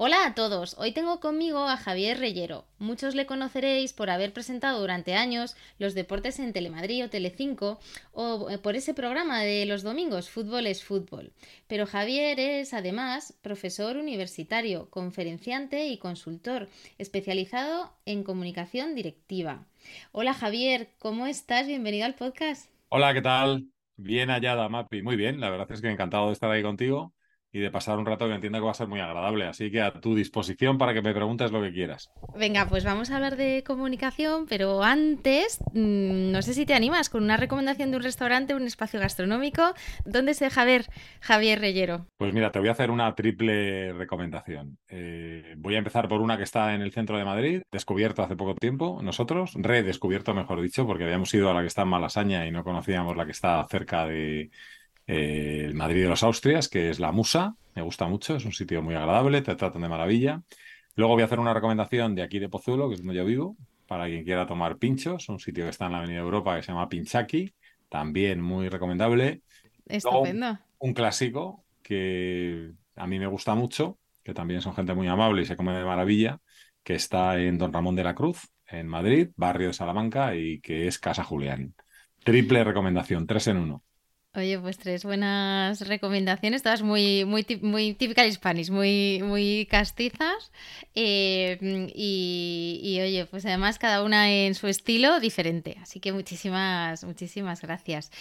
Hola a todos, hoy tengo conmigo a Javier Reyero. Muchos le conoceréis por haber presentado durante años los deportes en Telemadrid o Telecinco o eh, por ese programa de los domingos Fútbol es Fútbol. Pero Javier es además profesor universitario, conferenciante y consultor, especializado en comunicación directiva. Hola Javier, ¿cómo estás? Bienvenido al podcast. Hola, ¿qué tal? Bien hallada, Mapi. Muy bien, la verdad es que encantado de estar ahí contigo y de pasar un rato que entiendo que va a ser muy agradable. Así que a tu disposición para que me preguntes lo que quieras. Venga, pues vamos a hablar de comunicación, pero antes, mm, no sé si te animas con una recomendación de un restaurante, un espacio gastronómico. ¿Dónde se deja ver Javier Reyero? Pues mira, te voy a hacer una triple recomendación. Eh, voy a empezar por una que está en el centro de Madrid, descubierto hace poco tiempo, nosotros, redescubierto, mejor dicho, porque habíamos ido a la que está en Malasaña y no conocíamos la que está cerca de eh, el Madrid de los Austrias, que es la Musa, me gusta mucho, es un sitio muy agradable, te tratan de maravilla. Luego voy a hacer una recomendación de aquí de Pozuelo, que es donde yo vivo, para quien quiera tomar pinchos, un sitio que está en la Avenida Europa que se llama Pinchaki, también muy recomendable. Estupendo. un clásico que a mí me gusta mucho, que también son gente muy amable y se come de maravilla, que está en Don Ramón de la Cruz, en Madrid, barrio de Salamanca, y que es Casa Julián. Triple recomendación, tres en uno. Oye, pues tres buenas recomendaciones, todas muy, muy, muy típicas hispanis, muy, muy castizas. Eh, y, oye, pues además cada una en su estilo diferente. Así que muchísimas, muchísimas gracias.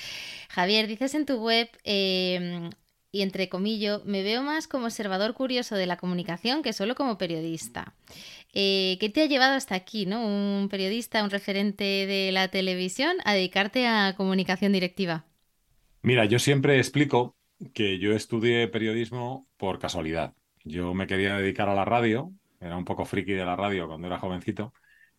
Javier, dices en tu web, em, y entre comillas, me veo más como observador curioso de la comunicación que solo como periodista. Eh, ¿Qué te ha llevado hasta aquí, ¿no? Un periodista, un referente de la televisión, a dedicarte a comunicación directiva? Mira, yo siempre explico que yo estudié periodismo por casualidad. Yo me quería dedicar a la radio, era un poco friki de la radio cuando era jovencito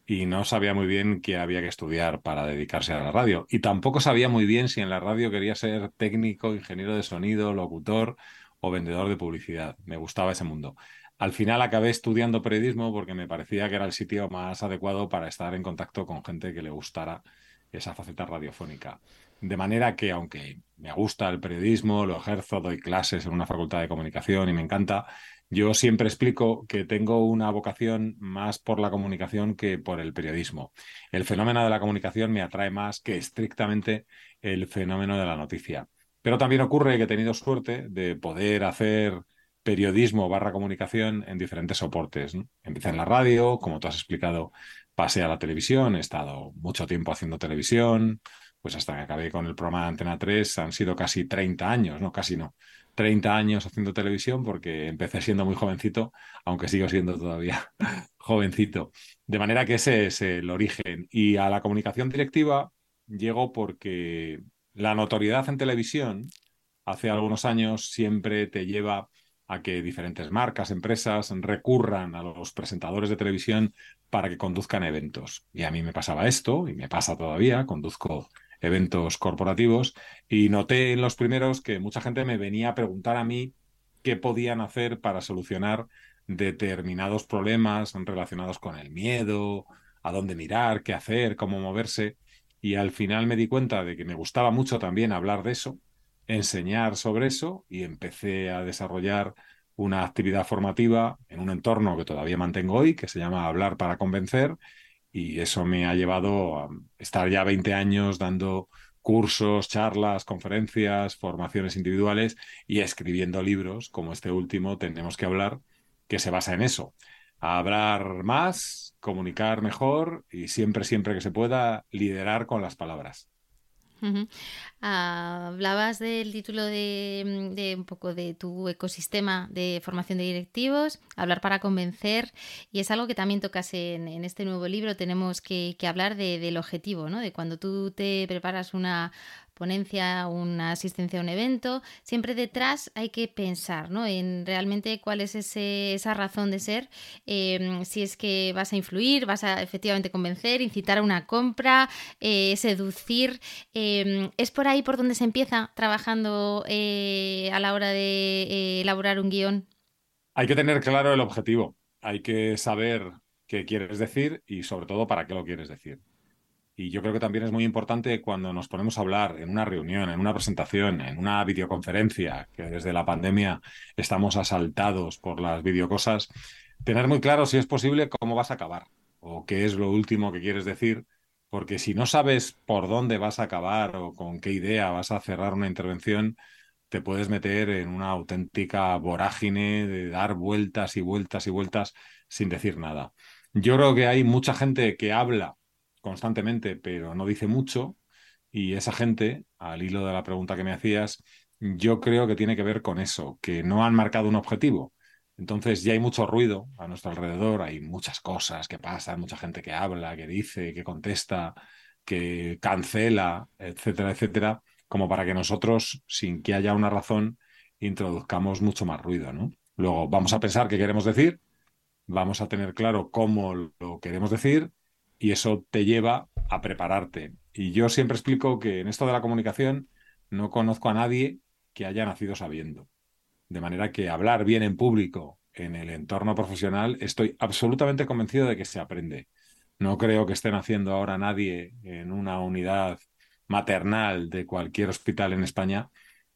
y no sabía muy bien qué había que estudiar para dedicarse a la radio. Y tampoco sabía muy bien si en la radio quería ser técnico, ingeniero de sonido, locutor o vendedor de publicidad. Me gustaba ese mundo. Al final acabé estudiando periodismo porque me parecía que era el sitio más adecuado para estar en contacto con gente que le gustara esa faceta radiofónica. De manera que, aunque me gusta el periodismo, lo ejerzo, doy clases en una facultad de comunicación y me encanta, yo siempre explico que tengo una vocación más por la comunicación que por el periodismo. El fenómeno de la comunicación me atrae más que estrictamente el fenómeno de la noticia. Pero también ocurre que he tenido suerte de poder hacer periodismo barra comunicación en diferentes soportes. Empecé en la radio, como tú has explicado, pasé a la televisión, he estado mucho tiempo haciendo televisión, pues hasta que acabé con el programa de Antena 3 han sido casi 30 años, no, casi no, 30 años haciendo televisión porque empecé siendo muy jovencito, aunque sigo siendo todavía jovencito. De manera que ese es el origen. Y a la comunicación directiva llego porque la notoriedad en televisión hace algunos años siempre te lleva a que diferentes marcas, empresas recurran a los presentadores de televisión para que conduzcan eventos. Y a mí me pasaba esto, y me pasa todavía, conduzco eventos corporativos y noté en los primeros que mucha gente me venía a preguntar a mí qué podían hacer para solucionar determinados problemas relacionados con el miedo, a dónde mirar, qué hacer, cómo moverse. Y al final me di cuenta de que me gustaba mucho también hablar de eso, enseñar sobre eso y empecé a desarrollar una actividad formativa en un entorno que todavía mantengo hoy, que se llama Hablar para Convencer, y eso me ha llevado a estar ya 20 años dando cursos, charlas, conferencias, formaciones individuales y escribiendo libros como este último, Tenemos que hablar, que se basa en eso. hablar más, comunicar mejor y siempre, siempre que se pueda, liderar con las palabras. Hablabas del título de, un poco de tu ecosistema de formación de directivos, hablar para convencer, y es algo que también tocas en, este nuevo libro. Tenemos que, hablar del objetivo, ¿no? De cuando tú te preparas una ponencia, una asistencia a un evento, siempre detrás hay que pensar ¿no? en realmente cuál es esa razón de ser, em, si es que vas a influir, vas a efectivamente convencer, incitar a una compra, eh, seducir. Em, es por ahí por donde se empieza trabajando eh, a la hora de eh, elaborar un guion. Hay que tener claro el objetivo, hay que saber qué quieres decir y sobre todo para qué lo quieres decir. Y yo creo que también es muy importante cuando nos ponemos a hablar en una reunión, en una presentación, en una videoconferencia, que desde la pandemia estamos asaltados por las videocosas, tener muy claro si es posible cómo vas a acabar o qué es lo último que quieres decir, porque si no sabes por dónde vas a acabar o con qué idea vas a cerrar una intervención, te puedes meter en una auténtica vorágine de dar vueltas y vueltas y vueltas sin decir nada. Yo creo que hay mucha gente que habla constantemente, pero no dice mucho. Y esa gente, al hilo de la pregunta que me hacías, yo creo que tiene que ver con eso, que no han marcado un objetivo. Entonces ya hay mucho ruido a nuestro alrededor, hay muchas cosas que pasan, mucha gente que habla, que dice, que contesta, que cancela, etcétera, etcétera, como para que nosotros, sin que haya una razón, introduzcamos mucho más ruido, ¿no? Luego vamos a pensar qué queremos decir, vamos a tener claro cómo lo queremos decir y eso te lleva a prepararte. Y yo siempre explico que en esto de la comunicación no conozco a nadie que haya nacido sabiendo. De manera que hablar bien en público en el entorno profesional, estoy absolutamente convencido de que se aprende. No creo que estén haciendo ahora nadie en una unidad maternal de cualquier hospital en España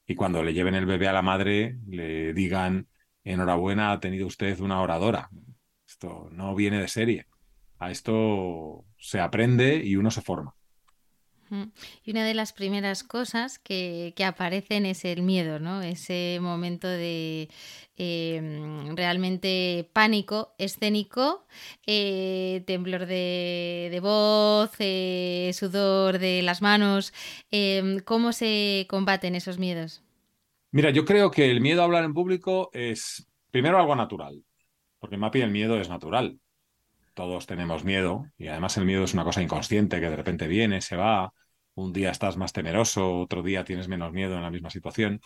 y cuando le lleven el bebé a la madre le digan enhorabuena, ha tenido usted una oradora. Esto no viene de serie a esto se aprende y uno se forma. Y una de las primeras cosas que, aparecen es el miedo, ¿no? Ese momento de em, realmente pánico escénico, eh, temblor de, voz, eh, sudor de las manos. Em, ¿Cómo se combaten esos miedos? Mira, yo creo que el miedo a hablar en público es primero algo natural, porque Mapi el miedo es natural todos tenemos miedo y además el miedo es una cosa inconsciente que de repente viene, se va, un día estás más temeroso, otro día tienes menos miedo en la misma situación.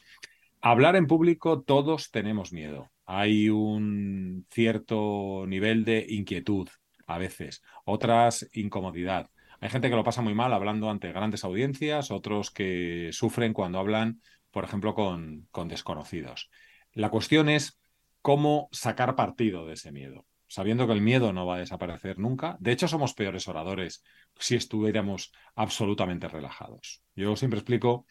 Hablar en público todos tenemos miedo. Hay un cierto nivel de inquietud a veces, otras incomodidad. Hay gente que lo pasa muy mal hablando ante grandes audiencias, otros que sufren cuando hablan, por ejemplo, con, con desconocidos. La cuestión es cómo sacar partido de ese miedo sabiendo que el miedo no va a desaparecer nunca. De hecho, somos peores oradores si estuviéramos absolutamente relajados. Yo siempre explico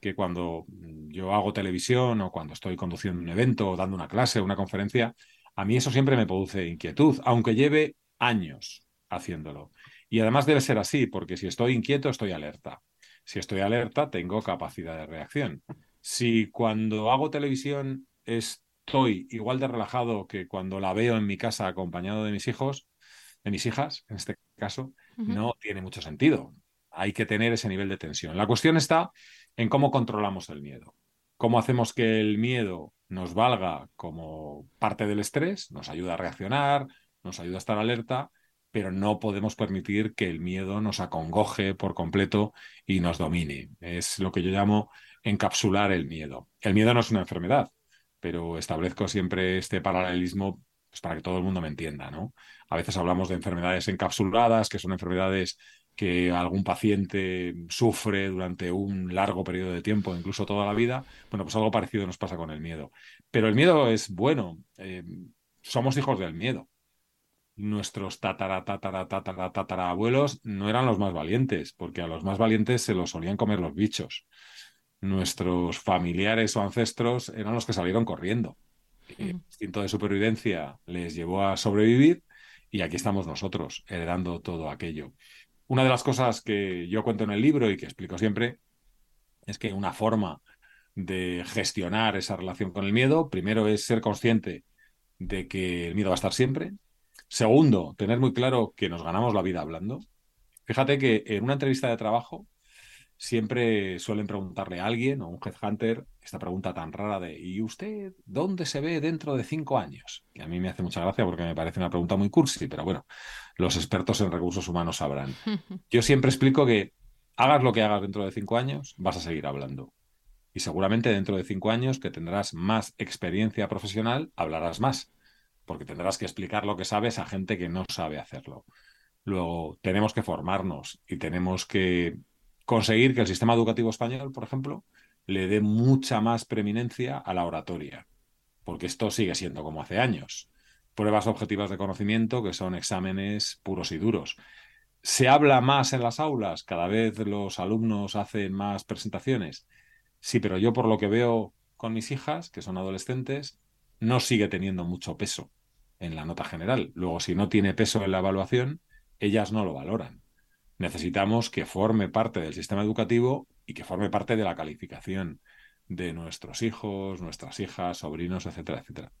que cuando yo hago televisión o cuando estoy conduciendo un evento o dando una clase o una conferencia, a mí eso siempre me produce inquietud, aunque lleve años haciéndolo. Y además debe ser así, porque si estoy inquieto, estoy alerta. Si estoy alerta, tengo capacidad de reacción. Si cuando hago televisión es estoy igual de relajado que cuando la veo en mi casa acompañado de mis hijos, de mis hijas, en este caso, no tiene mucho sentido. Hay que tener ese nivel de tensión. La cuestión está en cómo controlamos el miedo. Cómo hacemos que el miedo nos valga como parte del estrés, nos ayuda a reaccionar, nos ayuda a estar alerta, pero no podemos permitir que el miedo nos acongoje por completo y nos domine. Es lo que yo llamo encapsular el miedo. El miedo no es una enfermedad, pero establezco siempre este paralelismo pues, para que todo el mundo me entienda, ¿no? A veces hablamos de enfermedades encapsuladas, que son enfermedades que algún paciente sufre durante un largo periodo de tiempo, incluso toda la vida. Bueno, pues algo parecido nos pasa con el miedo. Pero el miedo es bueno. Eh, somos hijos del miedo. Nuestros tatara, tatara, tatara, tatara abuelos no eran los más valientes, porque a los más valientes se los solían comer los bichos nuestros familiares o ancestros eran los que salieron corriendo. El instinto de supervivencia les llevó a sobrevivir y aquí estamos nosotros, heredando todo aquello. Una de las cosas que yo cuento en el libro y que explico siempre es que una forma de gestionar esa relación con el miedo, primero es ser consciente de que el miedo va a estar siempre. Segundo, tener muy claro que nos ganamos la vida hablando. Fíjate que en una entrevista de trabajo siempre suelen preguntarle a alguien o un headhunter esta pregunta tan rara de ¿y usted dónde se ve dentro de cinco años? Que a mí me hace mucha gracia porque me parece una pregunta muy cursi, pero bueno, los expertos en recursos humanos sabrán. Yo siempre explico que hagas lo que hagas dentro de cinco años, vas a seguir hablando. Y seguramente dentro de cinco años que tendrás más experiencia profesional, hablarás más, porque tendrás que explicar lo que sabes a gente que no sabe hacerlo. Luego, tenemos que formarnos y tenemos que conseguir que el sistema educativo español, por ejemplo, le dé mucha más preeminencia a la oratoria, porque esto sigue siendo como hace años. Pruebas objetivas de conocimiento que son exámenes puros y duros. ¿Se habla más en las aulas? ¿Cada vez los alumnos hacen más presentaciones? Sí, pero yo por lo que veo con mis hijas, que son adolescentes, no sigue teniendo mucho peso en la nota general. Luego, si no tiene peso en la evaluación, ellas no lo valoran necesitamos que forme parte del sistema educativo y que forme parte de la calificación de nuestros hijos, nuestras hijas, sobrinos, etcétera, etcétera.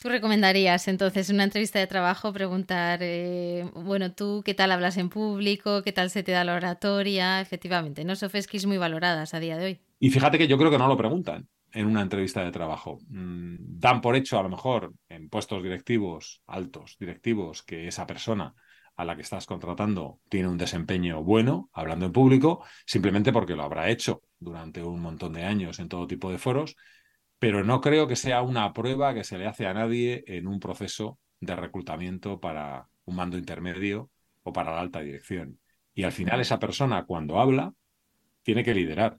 ¿Tú recomendarías entonces en una entrevista de trabajo preguntar, eh, bueno, tú qué tal hablas en público, qué tal se te da la oratoria? Efectivamente, no soft skills muy valoradas a día de hoy. Y fíjate que yo creo que no lo preguntan en una entrevista de trabajo. Mm, dan por hecho, a lo mejor, en puestos directivos, altos directivos, que esa persona a la que estás contratando tiene un desempeño bueno, hablando en público, simplemente porque lo habrá hecho durante un montón de años en todo tipo de foros, pero no creo que sea una prueba que se le hace a nadie en un proceso de reclutamiento para un mando intermedio o para la alta dirección. Y al final esa persona cuando habla tiene que liderar,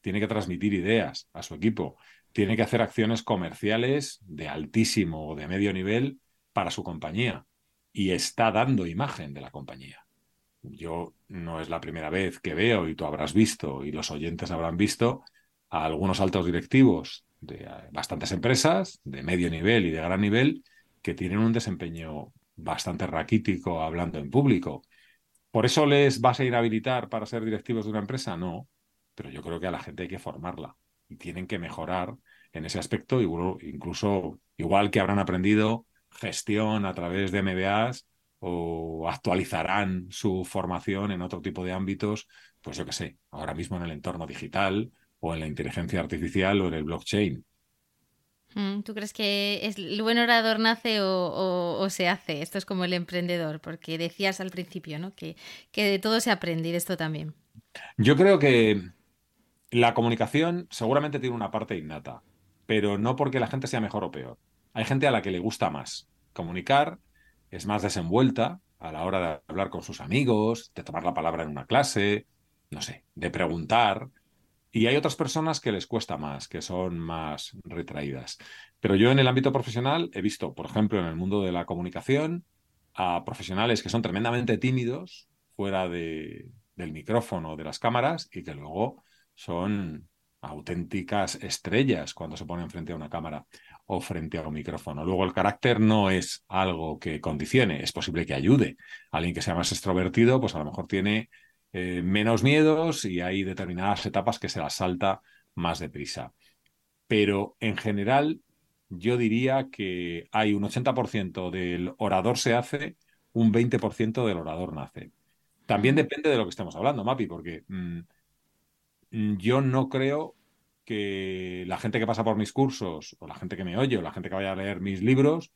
tiene que transmitir ideas a su equipo, tiene que hacer acciones comerciales de altísimo o de medio nivel para su compañía y está dando imagen de la compañía. Yo no es la primera vez que veo, y tú habrás visto, y los oyentes habrán visto, a algunos altos directivos de eh, bastantes empresas, de medio nivel y de gran nivel, que tienen un desempeño bastante raquítico hablando en público. ¿Por eso les vas a inhabilitar para ser directivos de una empresa? No, pero yo creo que a la gente hay que formarla y tienen que mejorar en ese aspecto, incluso igual que habrán aprendido gestión a través de MBAs o actualizarán su formación en otro tipo de ámbitos, pues yo qué sé, ahora mismo en el entorno digital o en la inteligencia artificial o en el blockchain. Mm, ¿Tú crees que el buen orador nace o, se hace? Esto es como el emprendedor, porque decías al principio, ¿no? Que, que de todo se aprende y de esto también. Yo creo que la comunicación seguramente tiene una parte innata, pero no porque la gente sea mejor o peor. Hay gente a la que le gusta más comunicar, es más desenvuelta a la hora de hablar con sus amigos, de tomar la palabra en una clase, no sé, de preguntar. Y hay otras personas que les cuesta más, que son más retraídas. Pero yo en el ámbito profesional he visto, por ejemplo, en el mundo de la comunicación, a profesionales que son tremendamente tímidos fuera de, del micrófono, de las cámaras, y que luego son auténticas estrellas cuando se ponen frente a una cámara o frente a un micrófono. Luego el carácter no es algo que condicione, es posible que ayude. Alguien que sea más extrovertido, pues a lo mejor tiene eh, menos miedos y hay determinadas etapas que se las salta más deprisa. Pero en general yo diría que hay un 80% del orador se hace, un 20% del orador nace. También depende de lo que estemos hablando, Mapi, porque mm, yo no creo que la gente que pasa por mis cursos, o la gente que me oye, o la gente que vaya a leer mis libros,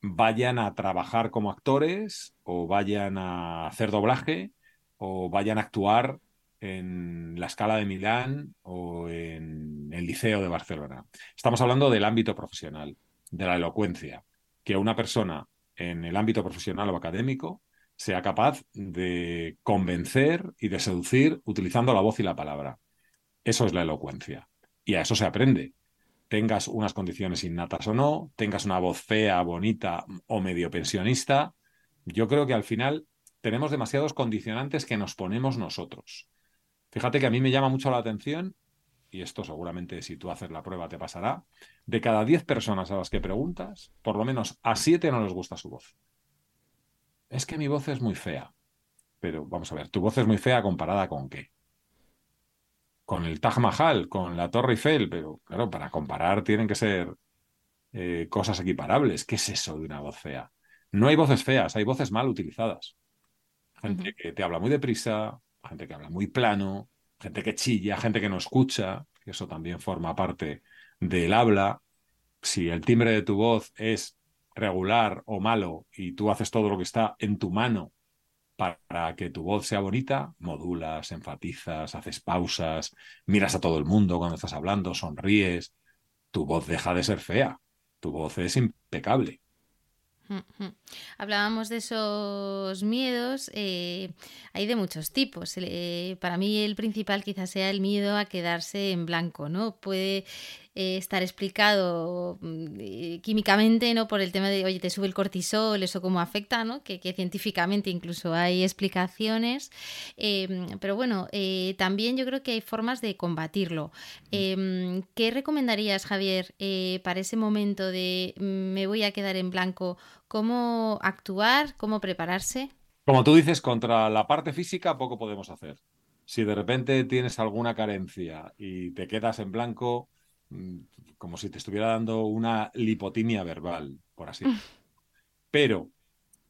vayan a trabajar como actores, o vayan a hacer doblaje, o vayan a actuar en la escala de Milán o en el Liceo de Barcelona. Estamos hablando del ámbito profesional, de la elocuencia, que una persona en el ámbito profesional o académico sea capaz de convencer y de seducir utilizando la voz y la palabra. Eso es la elocuencia. Y a eso se aprende. Tengas unas condiciones innatas o no, tengas una voz fea, bonita o medio pensionista, yo creo que al final tenemos demasiados condicionantes que nos ponemos nosotros. Fíjate que a mí me llama mucho la atención, y esto seguramente si tú haces la prueba te pasará, de cada 10 personas a las que preguntas, por lo menos a 7 no les gusta su voz. Es que mi voz es muy fea. Pero vamos a ver, ¿tu voz es muy fea comparada con qué? Con el Taj Mahal, con la Torre Eiffel, pero claro, para comparar tienen que ser eh, cosas equiparables. ¿Qué es eso de una voz fea? No hay voces feas, hay voces mal utilizadas. Gente que te habla muy deprisa, gente que habla muy plano, gente que chilla, gente que no escucha, que eso también forma parte del habla. Si el timbre de tu voz es regular o malo y tú haces todo lo que está en tu mano para que tu voz sea bonita, modulas, enfatizas, haces pausas, miras a todo el mundo cuando estás hablando, sonríes, tu voz deja de ser fea, tu voz es impecable. Hablábamos de esos miedos, eh, hay de muchos tipos. Eh, para mí el principal quizás sea el miedo a quedarse en blanco, ¿no? Puede eh, estar explicado mm, eh, químicamente, ¿no? Por el tema de, oye, te sube el cortisol, eso cómo afecta, ¿no? Que, científicamente incluso hay explicaciones. Em, pero bueno, eh, también yo creo que hay formas de combatirlo. Em, ¿Qué recomendarías, Javier, para ese momento de mm, me voy a quedar en blanco? ¿Cómo actuar? ¿Cómo prepararse? Como tú dices, contra la parte física poco podemos hacer. Si de repente tienes alguna carencia y te quedas en blanco, Mm, como si te estuviera dando una lipotimia verbal, por así Pero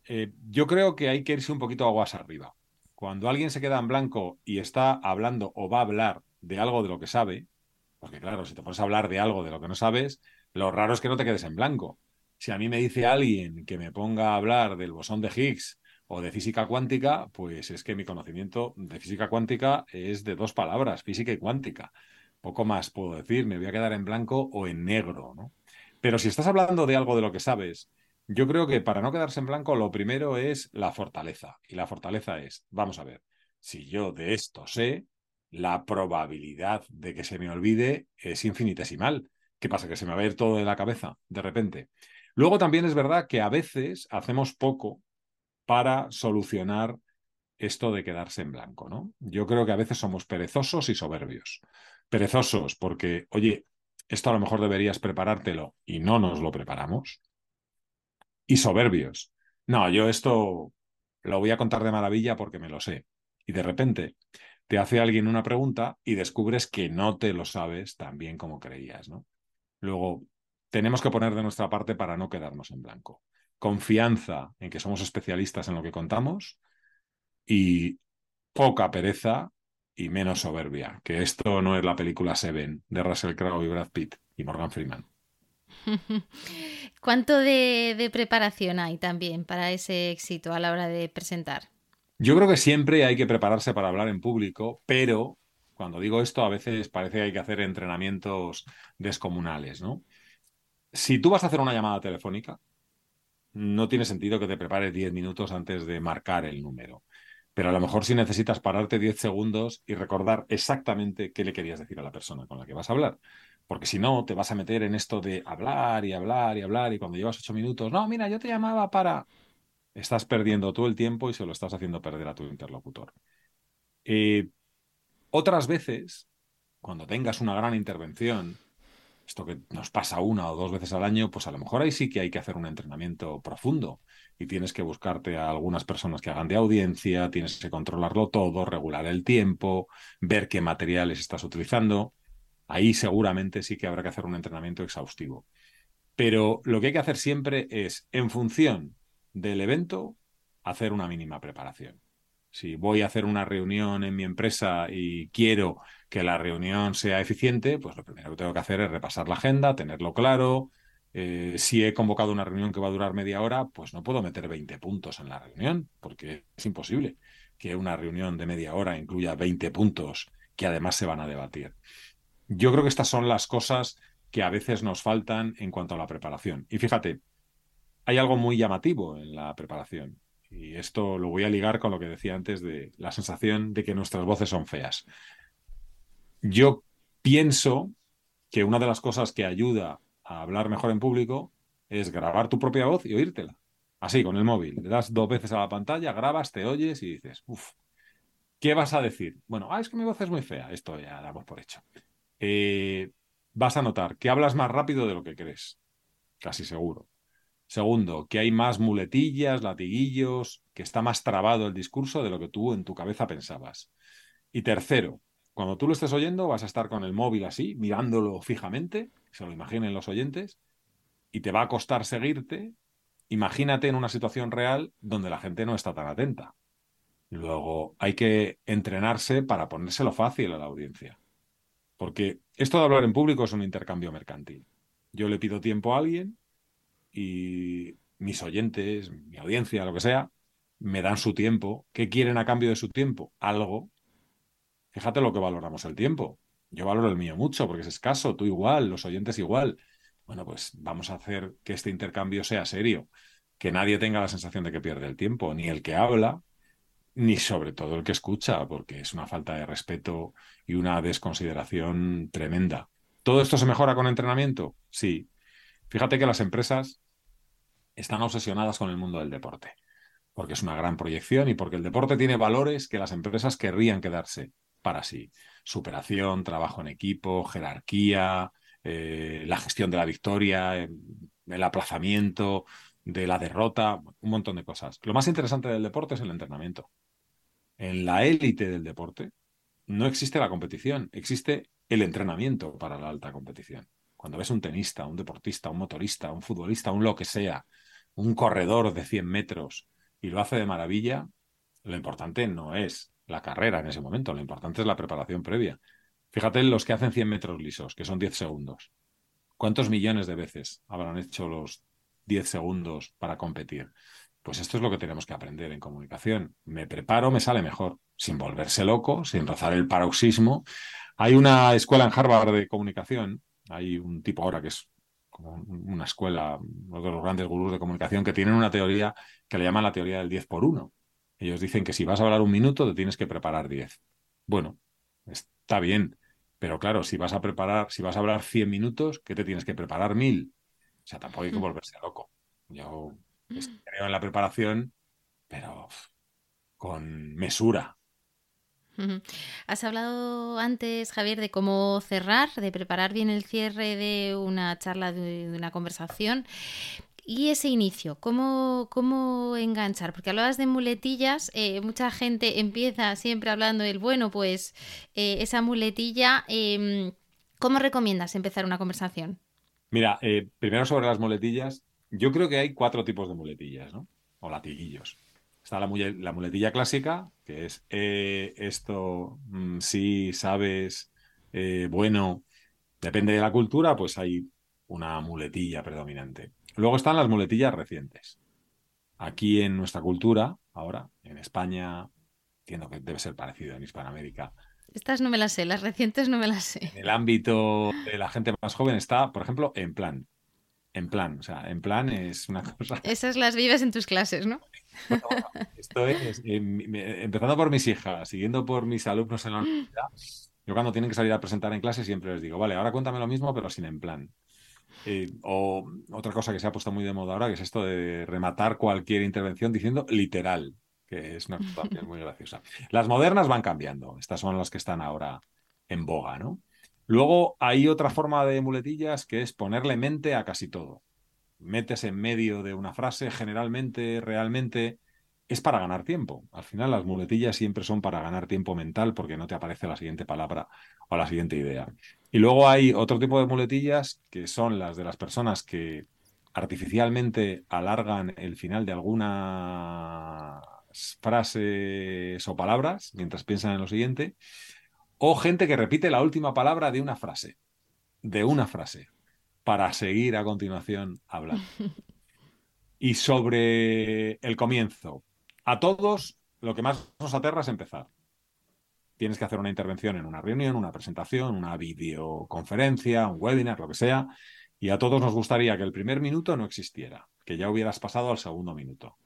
eh, yo creo que hay que irse un poquito aguas arriba. Cuando alguien se queda en blanco y está hablando o va a hablar de algo de lo que sabe, porque claro, si te pones a hablar de algo de lo que no sabes, lo raro es que no te quedes en blanco. Si a mí me dice alguien que me ponga a hablar del bosón de Higgs o de física cuántica, pues es que mi conocimiento de física cuántica es de dos palabras, física y cuántica poco más puedo decir, me voy a quedar en blanco o en negro, ¿no? Pero si estás hablando de algo de lo que sabes, yo creo que para no quedarse en blanco, lo primero es la fortaleza. Y la fortaleza es, vamos a ver, si yo de esto sé, la probabilidad de que se me olvide es infinitesimal. ¿Qué pasa? ¿Que se me va a ir todo de la cabeza de repente? Luego también es verdad que a veces hacemos poco para solucionar esto de quedarse en blanco, ¿no? Yo creo que a veces somos perezosos y soberbios perezosos porque, oye, esto a lo mejor deberías preparártelo y no nos lo preparamos. Y soberbios. No, yo esto lo voy a contar de maravilla porque me lo sé. Y de repente te hace alguien una pregunta y descubres que no te lo sabes tan bien como creías, ¿no? Luego, tenemos que poner de nuestra parte para no quedarnos en blanco. Confianza en que somos especialistas en lo que contamos y poca pereza y menos soberbia, que esto no es la película Seven de Russell Crowe y Brad Pitt y Morgan Freeman. ¿Cuánto de, preparación hay también para ese éxito a la hora de presentar? Yo creo que siempre hay que prepararse para hablar en público, pero cuando digo esto a veces parece que hay que hacer entrenamientos descomunales, ¿no? Si tú vas a hacer una llamada telefónica, no tiene sentido que te prepares 10 minutos antes de marcar el número pero a lo mejor si necesitas pararte 10 segundos y recordar exactamente qué le querías decir a la persona con la que vas a hablar. Porque si no, te vas a meter en esto de hablar y hablar y hablar y cuando llevas ocho minutos, no, mira, yo te llamaba para... Estás perdiendo todo el tiempo y se lo estás haciendo perder a tu interlocutor. Eh, otras veces, cuando tengas una gran intervención, esto que nos pasa una o dos veces al año, pues a lo mejor ahí sí que hay que hacer un entrenamiento profundo y tienes que buscarte a algunas personas que hagan de audiencia, tienes que controlarlo todo, regular el tiempo, ver qué materiales estás utilizando. Ahí seguramente sí que habrá que hacer un entrenamiento exhaustivo. Pero lo que hay que hacer siempre es, en función del evento, hacer una mínima preparación. Si voy a hacer una reunión en mi empresa y quiero que la reunión sea eficiente, pues lo primero que tengo que hacer es repasar la agenda, tenerlo claro. Eh, si he convocado una reunión que va a durar media hora, pues no puedo meter 20 puntos en la reunión, porque es imposible que una reunión de media hora incluya 20 puntos que además se van a debatir. Yo creo que estas son las cosas que a veces nos faltan en cuanto a la preparación. Y fíjate, hay algo muy llamativo en la preparación. Y esto lo voy a ligar con lo que decía antes de la sensación de que nuestras voces son feas. Yo pienso que una de las cosas que ayuda a hablar mejor en público es grabar tu propia voz y oírtela. Así, con el móvil. Le das dos veces a la pantalla, grabas, te oyes y dices, uff, ¿qué vas a decir? Bueno, ah, es que mi voz es muy fea. Esto ya damos por hecho. Eh, vas a notar que hablas más rápido de lo que crees. Casi seguro. Segundo, que hay más muletillas, latiguillos, que está más trabado el discurso de lo que tú en tu cabeza pensabas. Y tercero, cuando tú lo estés oyendo, vas a estar con el móvil así, mirándolo fijamente, se lo imaginen los oyentes, y te va a costar seguirte. Imagínate en una situación real donde la gente no está tan atenta. Luego hay que entrenarse para ponérselo fácil a la audiencia. Porque esto de hablar en público es un intercambio mercantil. Yo le pido tiempo a alguien y mis oyentes, mi audiencia, lo que sea, me dan su tiempo. ¿Qué quieren a cambio de su tiempo? Algo. Fíjate lo que valoramos el tiempo. Yo valoro el mío mucho porque es escaso, tú igual, los oyentes igual. Bueno, pues vamos a hacer que este intercambio sea serio, que nadie tenga la sensación de que pierde el tiempo, ni el que habla, ni sobre todo el que escucha, porque es una falta de respeto y una desconsideración tremenda. ¿Todo esto se mejora con entrenamiento? Sí. Fíjate que las empresas están obsesionadas con el mundo del deporte, porque es una gran proyección y porque el deporte tiene valores que las empresas querrían quedarse para sí. Superación, trabajo en equipo, jerarquía, eh, la gestión de la victoria, el aplazamiento de la derrota, un montón de cosas. Lo más interesante del deporte es el entrenamiento en la élite del deporte no existe la competición, existe el entrenamiento para la alta competición. Cuando ves un tenista, un deportista, un motorista, un futbolista, un lo que sea, un corredor de 100 metros y lo hace de maravilla, lo importante no es la carrera en ese momento, lo importante es la preparación previa. Fíjate en los que hacen 100 metros lisos, que son 10 segundos. ¿Cuántos millones de veces habrán hecho los 10 segundos para competir? Pues esto es lo que tenemos que aprender en comunicación. Me preparo, me sale mejor, sin volverse loco, sin rozar el paroxismo. Hay una escuela en Harvard de comunicación, hay un tipo ahora que es como una escuela, uno de los grandes gurús de comunicación, que tienen una teoría que le llaman la teoría del 10 por 1. Ellos dicen que si vas a hablar un minuto, te tienes que preparar 10. Bueno, está bien, pero claro, si vas a preparar, si vas a hablar 100 minutos, ¿qué te tienes que preparar? Mil. O sea, tampoco hay que hmm. volverse loco. Yo creo en la preparación, pero con mesura. Has hablado antes, Javier, de cómo cerrar, de preparar bien el cierre de una charla, de una conversación. Y ese inicio, ¿cómo, cómo enganchar? Porque hablabas de muletillas, eh, mucha gente empieza siempre hablando del, bueno, pues eh, esa muletilla, em, ¿cómo recomiendas empezar una conversación? Mira, eh, primero sobre las muletillas, yo creo que hay cuatro tipos de muletillas, ¿no? O latiguillos. Está la, muletilla clásica, que es eh, esto, mm, sí, sabes, eh, bueno, depende de la cultura, pues hay una muletilla predominante. Luego están las muletillas recientes. Aquí en nuestra cultura, ahora, en España, entiendo que debe ser parecido en Hispanoamérica. Estas no me las sé, las recientes no me las sé. En el ámbito de la gente más joven está, por ejemplo, en plan en plan, o sea, en plan es una cosa. Esas las vives en tus clases, ¿no? Esto es, eh, empezando por mis hijas, siguiendo por mis alumnos en la universidad, yo cuando tienen que salir a presentar en clase siempre les digo, vale, ahora cuéntame lo mismo, pero sin en plan. Eh, o otra cosa que se ha puesto muy de moda ahora, que es esto de rematar cualquier intervención diciendo literal, que es una cosa muy graciosa. Las modernas van cambiando, estas son las que están ahora en boga, ¿no? Luego hay otra forma de muletillas que es ponerle mente a casi todo. Metes en medio de una frase, generalmente, realmente, es para ganar tiempo. Al final las muletillas siempre son para ganar tiempo mental porque no te aparece la siguiente palabra o la siguiente idea. Y luego hay otro tipo de muletillas que son las de las personas que artificialmente alargan el final de algunas frases o palabras mientras piensan en lo siguiente o gente que repite la última palabra de una frase, de una frase, para seguir a continuación hablando. Y sobre el comienzo, a todos lo que más nos aterra es empezar. Tienes que hacer una intervención en una reunión, una presentación, una videoconferencia, un webinar, lo que sea, y a todos nos gustaría que el primer minuto no existiera, que ya hubieras pasado al segundo minuto.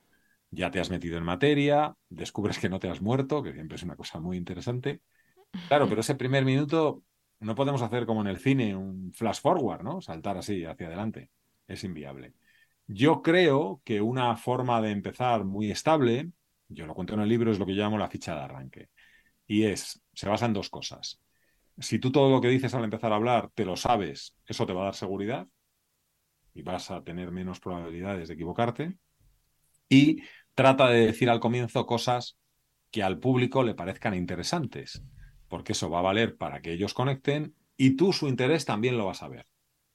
Ya te has metido en materia, descubres que no te has muerto, que siempre es una cosa muy interesante, Claro, pero ese primer minuto no podemos hacer como en el cine, un flash forward, ¿no? Saltar así hacia adelante. Es inviable. Yo creo que una forma de empezar muy estable, yo lo cuento en el libro, es lo que yo llamo la ficha de arranque. Y es, se basa en dos cosas. Si tú todo lo que dices al empezar a hablar te lo sabes, eso te va a dar seguridad y vas a tener menos probabilidades de equivocarte. Y trata de decir al comienzo cosas que al público le parezcan interesantes porque eso va a valer para que ellos conecten y tú su interés también lo vas a ver.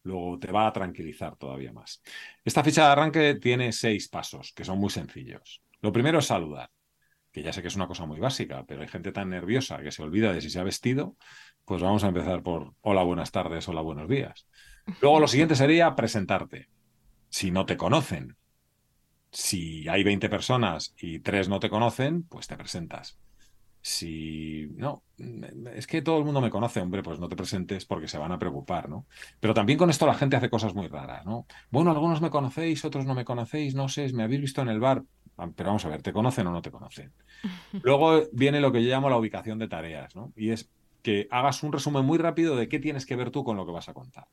Luego te va a tranquilizar todavía más. Esta ficha de arranque tiene seis pasos, que son muy sencillos. Lo primero es saludar, que ya sé que es una cosa muy básica, pero hay gente tan nerviosa que se olvida de si se ha vestido, pues vamos a empezar por hola, buenas tardes, hola, buenos días. Luego lo siguiente sería presentarte. Si no te conocen, si hay 20 personas y tres no te conocen, pues te presentas. Si no, es que todo el mundo me conoce, hombre, pues no te presentes porque se van a preocupar, ¿no? Pero también con esto la gente hace cosas muy raras, ¿no? Bueno, algunos me conocéis, otros no me conocéis, no sé, me habéis visto en el bar, ah, pero vamos a ver, ¿te conocen o no te conocen? Luego viene lo que yo llamo la ubicación de tareas, ¿no? Y es que hagas un resumen muy rápido de qué tienes que ver tú con lo que vas a contar.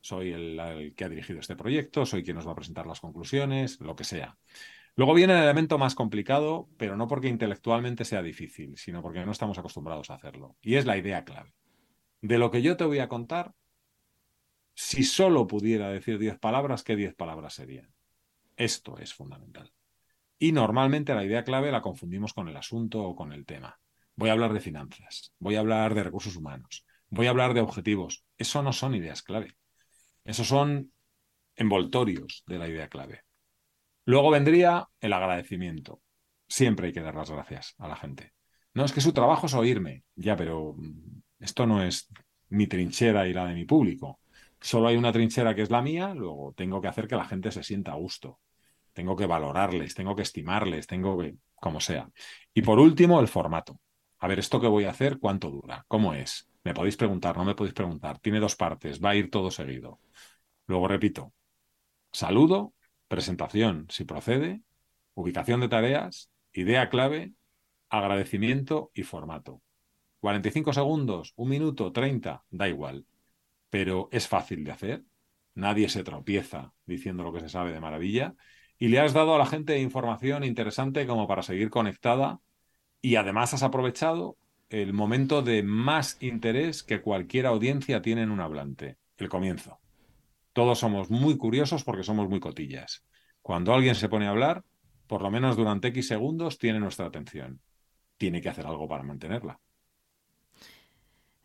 Soy el, el que ha dirigido este proyecto, soy quien nos va a presentar las conclusiones, lo que sea. Luego viene el elemento más complicado, pero no porque intelectualmente sea difícil, sino porque no estamos acostumbrados a hacerlo. Y es la idea clave. De lo que yo te voy a contar, si solo pudiera decir 10 palabras, ¿qué 10 palabras serían? Esto es fundamental. Y normalmente la idea clave la confundimos con el asunto o con el tema. Voy a hablar de finanzas, voy a hablar de recursos humanos, voy a hablar de objetivos. Eso no son ideas clave. Eso son envoltorios de la idea clave. Luego vendría el agradecimiento. Siempre hay que dar las gracias a la gente. No, es que su trabajo es oírme. Ya, pero mm, esto no es mi trinchera y la de mi público. Solo hay una trinchera que es la mía, luego tengo que hacer que la gente se sienta a gusto. Tengo que valorarles, tengo que estimarles, tengo que... como sea. Y por último, el formato. A ver, esto que voy a hacer, ¿cuánto dura? ¿Cómo es? Me podéis preguntar, no me podéis preguntar. Tiene dos partes, va a ir todo seguido. Luego repito, saludo, presentación, si procede, ubicación de tareas, idea clave, agradecimiento y formato. 45 segundos, un minuto, 30, da igual. Pero es fácil de hacer. Nadie se tropieza diciendo lo que se sabe de maravilla. Y le has dado a la gente información interesante como para seguir conectada. Y además has aprovechado el momento de más interés que cualquier audiencia tiene en un hablante, el comienzo. Todos somos muy curiosos porque somos muy cotillas. Cuando alguien se pone a hablar, por lo menos durante X segundos tiene nuestra atención. Tiene que hacer algo para mantenerla.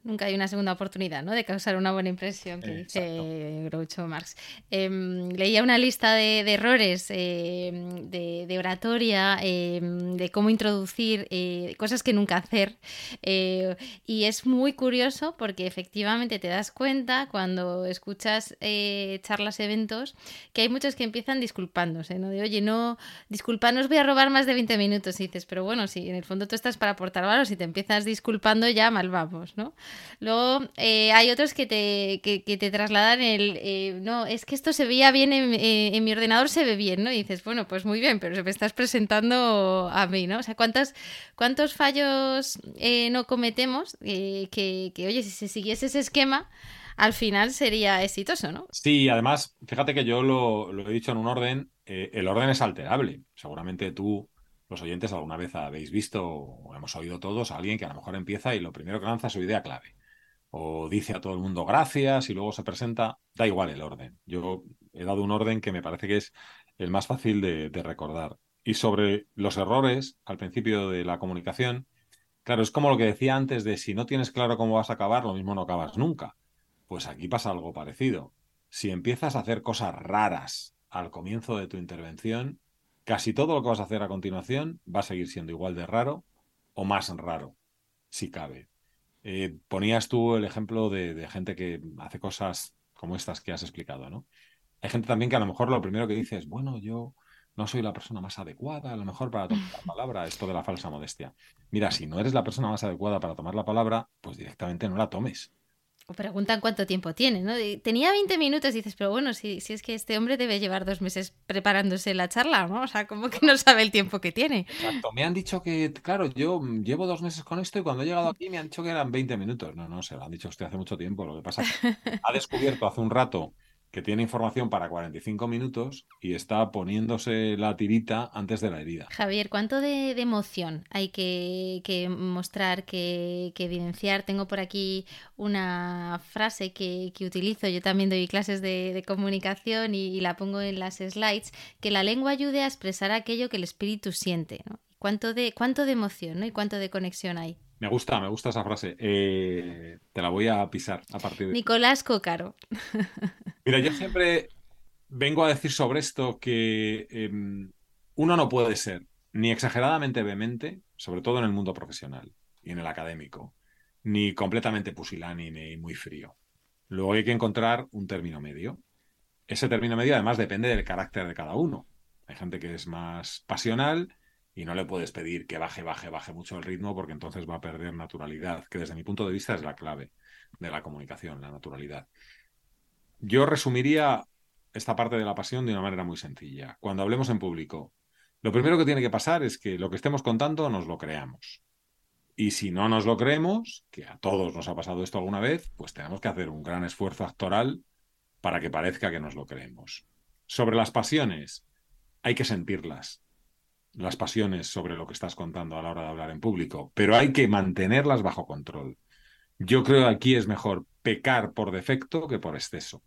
Nunca hay una segunda oportunidad, ¿no? De causar una buena impresión, que dice Groucho Marx. Em, leía una lista de, errores em, de, oratoria, em, de cómo introducir eh, cosas que nunca hacer. Eh, y es muy curioso porque efectivamente te das cuenta cuando escuchas eh, charlas, eventos, que hay muchos que empiezan disculpándose, ¿no? De, oye, no, disculpa, no os voy a robar más de 20 minutos. Y dices, pero bueno, si en el fondo tú estás para aportar valor, si te empiezas disculpando ya mal vamos, ¿no? Luego eh, hay otros que te, que, te trasladan el, eh, no, es que esto se veía bien eh, en, mi ordenador, se ve bien, ¿no? Y dices, bueno, pues muy bien, pero se me estás presentando a mí, ¿no? O sea, ¿cuántos, cuántos fallos no cometemos que, que, oye, si se siguiese ese esquema, al final sería exitoso, ¿no? Sí, además, fíjate que yo lo, lo he dicho en un orden, el orden es alterable. Seguramente tú los oyentes alguna vez habéis visto o hemos oído todos a alguien que a lo mejor empieza y lo primero que lanza es su idea clave. O dice a todo el mundo gracias y luego se presenta. Da igual el orden. Yo he dado un orden que me parece que es el más fácil de, recordar. Y sobre los errores al principio de la comunicación, claro, es como lo que decía antes de si no tienes claro cómo vas a acabar, lo mismo no acabas nunca. Pues aquí pasa algo parecido. Si empiezas a hacer cosas raras al comienzo de tu intervención, casi todo lo que vas a hacer a continuación va a seguir siendo igual de raro o más raro, si cabe. Eh, ponías tú el ejemplo de, gente que hace cosas como estas que has explicado, ¿no? Hay gente también que a lo mejor lo primero que dice es, bueno, yo no soy la persona más adecuada, a lo mejor para tomar la palabra, esto de la falsa modestia. Mira, si no eres la persona más adecuada para tomar la palabra, pues directamente no la tomes. O preguntan cuánto tiempo tiene, ¿no? Tenía 20 minutos dices, pero bueno, si, si es que este hombre debe llevar dos meses preparándose la charla, ¿no? O sea, como que no sabe el tiempo que tiene. Exacto. Me han dicho que, claro, yo llevo dos meses con esto y cuando he llegado aquí me han dicho que eran 20 minutos. No, no, se lo han dicho usted hace mucho tiempo. Lo que pasa es que ha descubierto hace un rato que tiene información para 45 minutos y está poniéndose la tirita antes de la herida. Javier, ¿cuánto de, emoción hay que, mostrar, que, evidenciar? Tengo por aquí una frase que, utilizo, yo también doy clases de, comunicación y, la pongo en las slides, que la lengua ayude a expresar aquello que el espíritu siente. ¿Cuánto, de, ¿Cuánto de emoción y cuánto de conexión hay? Me gusta, me gusta esa frase. Eh, te la voy a pisar a partir de. Nicolás Cócaro. Mira, yo siempre vengo a decir sobre esto que em, uno no puede ser ni exageradamente vehemente, sobre todo en el mundo profesional y en el académico, ni completamente pusilánime ni muy frío. Luego hay que encontrar un término medio. Ese término medio además depende del carácter de cada uno. Hay gente que es más pasional y no le puedes pedir que baje, baje, baje mucho el ritmo porque entonces va a perder naturalidad, que desde mi punto de vista es la clave de la comunicación, la naturalidad. Yo resumiría esta parte de la pasión de una manera muy sencilla. Cuando hablemos en público, lo primero que tiene que pasar es que lo que estemos contando nos lo creamos. Y si no nos lo creemos, que a todos nos ha pasado esto alguna vez, pues tenemos que hacer un gran esfuerzo actoral para que parezca que nos lo creemos. Sobre las pasiones, hay que sentirlas. Las pasiones sobre lo que estás contando a la hora de hablar en público, pero hay que mantenerlas bajo control. Yo creo que aquí es mejor pecar por defecto que por exceso.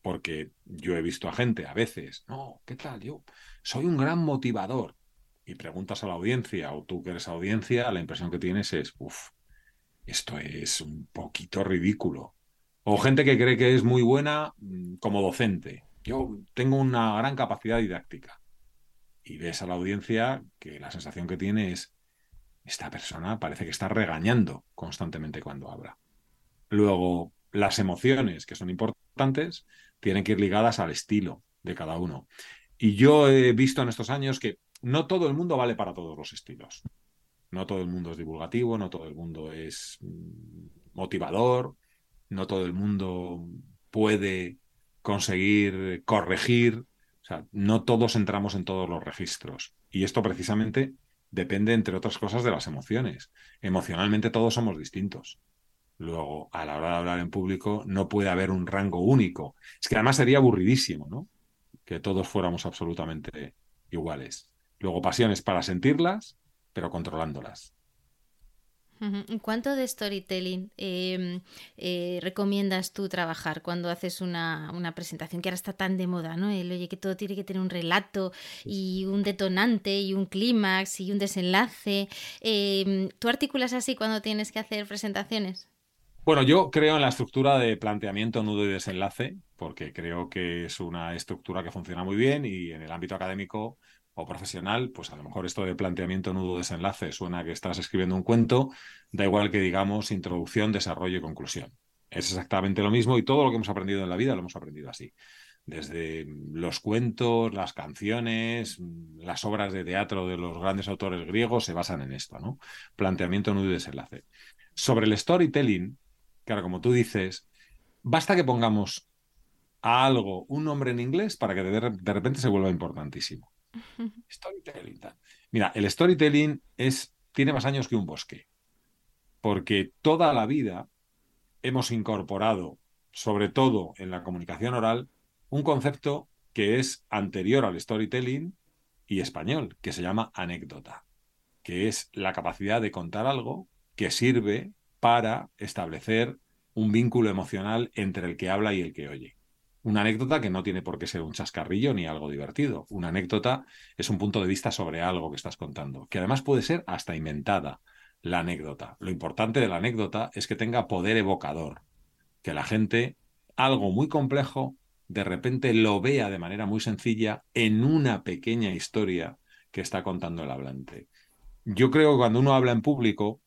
Porque yo he visto a gente a veces, no, ¿qué tal? Yo soy un gran motivador y preguntas a la audiencia o tú que eres audiencia, la impresión que tienes es, uff, esto es un poquito ridículo. O gente que cree que es muy buena mm, como docente. Yo tengo una gran capacidad didáctica. Y ves a la audiencia que la sensación que tiene es, esta persona parece que está regañando constantemente cuando habla. Luego, las emociones, que son importantes, tienen que ir ligadas al estilo de cada uno. Y yo he visto en estos años que no todo el mundo vale para todos los estilos. No todo el mundo es divulgativo, no todo el mundo es mm, motivador, no todo el mundo puede conseguir corregir. O sea, no todos entramos en todos los registros. Y esto precisamente depende, entre otras cosas, de las emociones. Emocionalmente todos somos distintos. Luego, a la hora de hablar en público, no puede haber un rango único. Es que además sería aburridísimo, ¿no? Que todos fuéramos absolutamente iguales. Luego pasiones para sentirlas, pero controlándolas. ¿Cuánto de storytelling em, eh, recomiendas tú trabajar cuando haces una, presentación que ahora está tan de moda, ¿no? El oye que todo tiene que tener un relato y un detonante y un clímax y un desenlace. Em, ¿Tú articulas así cuando tienes que hacer presentaciones? Bueno, yo creo en la estructura de planteamiento, nudo y desenlace, porque creo que es una estructura que funciona muy bien y en el ámbito académico o profesional, pues a lo mejor esto de planteamiento, nudo, desenlace suena que estás escribiendo un cuento, da igual que digamos introducción, desarrollo y conclusión. Es exactamente lo mismo y todo lo que hemos aprendido en la vida lo hemos aprendido así. Desde los cuentos, las canciones, las obras de teatro de los grandes autores griegos se basan en esto, ¿no? Planteamiento, nudo y desenlace. Sobre el storytelling, claro, como tú dices, basta que pongamos a algo un nombre en inglés para que de repente se vuelva importantísimo. Storytelling. Mira, el storytelling es, tiene más años que un bosque, porque toda la vida hemos incorporado, sobre todo en la comunicación oral, un concepto que es anterior al storytelling y español, que se llama anécdota, que es la capacidad de contar algo que sirve para establecer un vínculo emocional entre el que habla y el que oye. Una anécdota que no tiene por qué ser un chascarrillo ni algo divertido. Una anécdota es un punto de vista sobre algo que estás contando, que además puede ser hasta inventada la anécdota. Lo importante de la anécdota es que tenga poder evocador, que la gente, algo muy complejo, de repente lo vea de manera muy sencilla en una pequeña historia que está contando el hablante. Yo creo que cuando uno habla en público,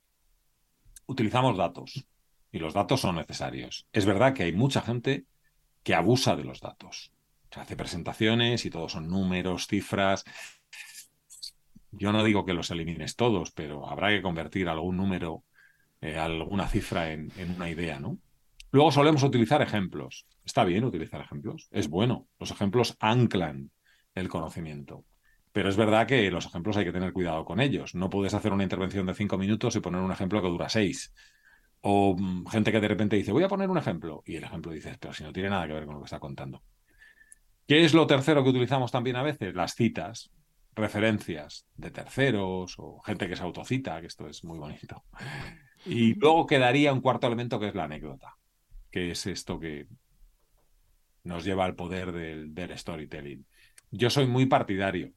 utilizamos datos y los datos son necesarios. Es verdad que hay mucha gente que abusa de los datos. Se hace presentaciones y todos son números, cifras. Yo no digo que los elimines todos, pero habrá que convertir algún número, eh, alguna cifra en, en una idea, ¿no? Luego solemos utilizar ejemplos. Está bien utilizar ejemplos, es bueno. Los ejemplos anclan el conocimiento. Pero es verdad que los ejemplos hay que tener cuidado con ellos. No puedes hacer una intervención de cinco minutos y poner un ejemplo que dura seis. O mm, gente que de repente dice, voy a poner un ejemplo. Y el ejemplo dice, pero si no tiene nada que ver con lo que está contando. ¿Qué es lo tercero que utilizamos también a veces? Las citas, referencias de terceros o gente que se autocita, que esto es muy bonito. Y luego quedaría un cuarto elemento que es la anécdota, que es esto que nos lleva al poder del, del storytelling. Yo soy muy partidario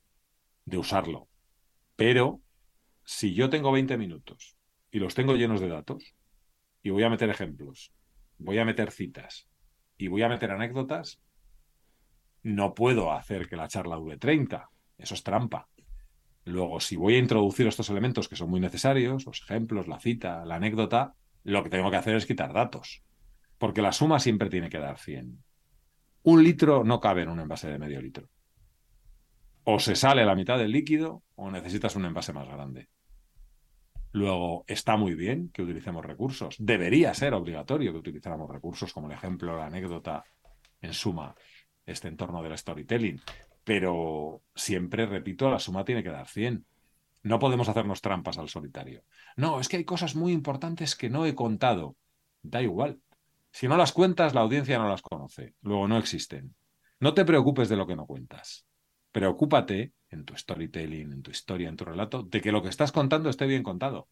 de usarlo, pero si yo tengo 20 minutos y los tengo llenos de datos, y voy a meter ejemplos, voy a meter citas y voy a meter anécdotas, no puedo hacer que la charla dure 30. Eso es trampa. Luego, si voy a introducir estos elementos que son muy necesarios, los ejemplos, la cita, la anécdota, lo que tengo que hacer es quitar datos. Porque la suma siempre tiene que dar 100. Un litro no cabe en un envase de medio litro. O se sale la mitad del líquido o necesitas un envase más grande. Luego, está muy bien que utilicemos recursos. Debería ser obligatorio que utilizáramos recursos como el ejemplo, la anécdota, en suma, este entorno del storytelling. Pero siempre, repito, la suma tiene que dar 100. No podemos hacernos trampas al solitario. No, es que hay cosas muy importantes que no he contado. Da igual. Si no las cuentas, la audiencia no las conoce. Luego no existen. No te preocupes de lo que no cuentas. Preocúpate en tu storytelling, en tu historia, en tu relato, de que lo que estás contando esté bien contado.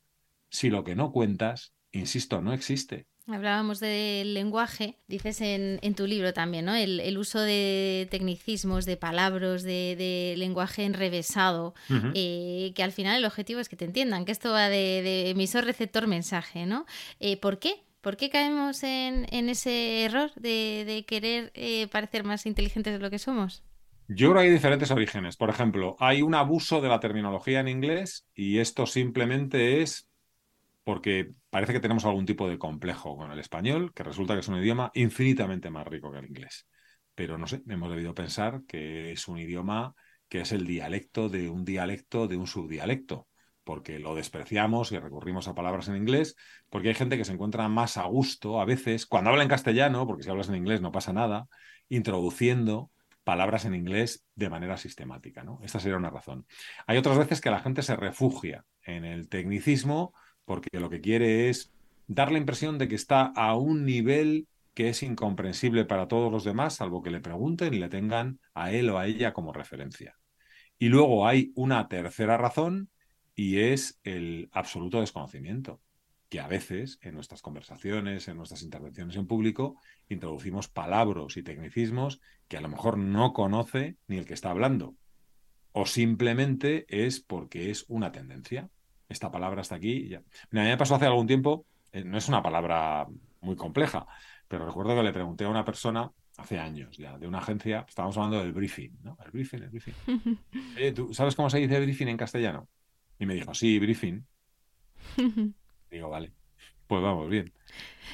Si lo que no cuentas, insisto, no existe. Hablábamos del lenguaje, dices en, tu libro también, ¿no? El, uso de tecnicismos, de palabras, de, lenguaje enrevesado, eh, que al final el objetivo es que te entiendan, que esto va de, emisor, receptor, mensaje, ¿no? Eh, ¿Por qué? ¿Por qué caemos en, ese error de, querer eh, parecer más inteligentes de lo que somos? Yo creo que hay diferentes orígenes. Por ejemplo, hay un abuso de la terminología en inglés y esto simplemente es porque parece que tenemos algún tipo de complejo con el español, que resulta que es un idioma infinitamente más rico que el inglés. Pero no sé, hemos debido pensar que es un idioma que es el dialecto de un dialecto de un subdialecto, porque lo despreciamos y recurrimos a palabras en inglés, porque hay gente que se encuentra más a gusto a veces, cuando habla en castellano, porque si hablas en inglés no pasa nada, introduciendo palabras en inglés de manera sistemática. ¿no? Esta sería una razón. Hay otras veces que la gente se refugia en el tecnicismo porque lo que quiere es dar la impresión de que está a un nivel que es incomprensible para todos los demás, salvo que le pregunten y le tengan a él o a ella como referencia. Y luego hay una tercera razón y es el absoluto desconocimiento que a veces en nuestras conversaciones, en nuestras intervenciones en público, introducimos palabras y tecnicismos que a lo mejor no conoce ni el que está hablando. O simplemente es porque es una tendencia. Esta palabra está aquí ya. Mira, a mí me pasó hace algún tiempo, eh, no es una palabra muy compleja, pero recuerdo que le pregunté a una persona hace años ya, de una agencia, estábamos hablando del briefing, ¿no? El briefing, el briefing. ¿tú sabes cómo se dice briefing en castellano? Y me dijo, sí, briefing. Digo, vale, pues vamos, bien.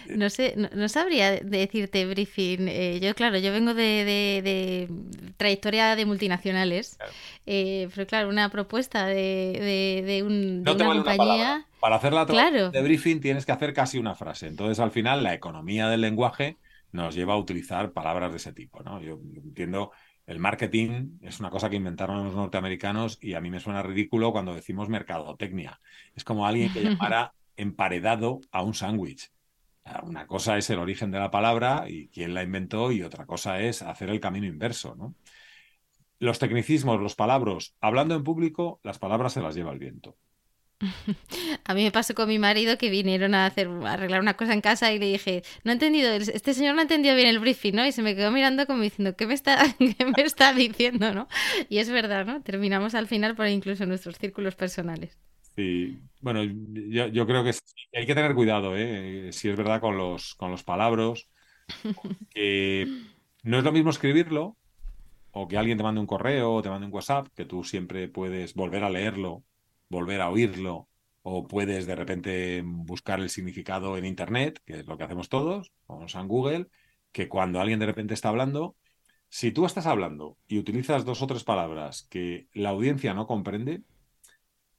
No sé, no, sabría decirte briefing. Eh, yo, claro, yo vengo de, trayectoria de multinacionales, eh, pero claro, una propuesta de, una compañía. Para hacer la claro. de briefing tienes que hacer casi una frase. Entonces, al final, la economía del lenguaje nos lleva a utilizar palabras de ese tipo. ¿no? Yo entiendo el marketing es una cosa que inventaron los norteamericanos y a mí me suena ridículo cuando decimos mercadotecnia. Es como alguien que llamara emparedado a un sándwich. Una cosa es el origen de la palabra y quién la inventó y otra cosa es hacer el camino inverso. ¿no? Los tecnicismos, los palabras, hablando en público, las palabras se las lleva el viento. A mí me pasó con mi marido que vinieron a hacer arreglar una cosa en casa y le dije, no he entendido, este señor no ha entendido bien el briefing, ¿no? Y se me quedó mirando como diciendo, ¿qué me está, qué me está diciendo, no? Y es verdad, ¿no? Terminamos al final por incluso nuestros círculos personales. Sí, bueno, yo, creo que hay que tener cuidado, ¿eh? Si es verdad con los, con los palabras, que no es lo mismo escribirlo o que alguien te mande un correo o te mande un WhatsApp, que tú siempre puedes volver a leerlo, volver a oírlo, o puedes de repente buscar el significado en Internet, que es lo que hacemos todos, o en Google, que cuando alguien de repente está hablando, si tú estás hablando y utilizas dos o tres palabras que la audiencia no comprende,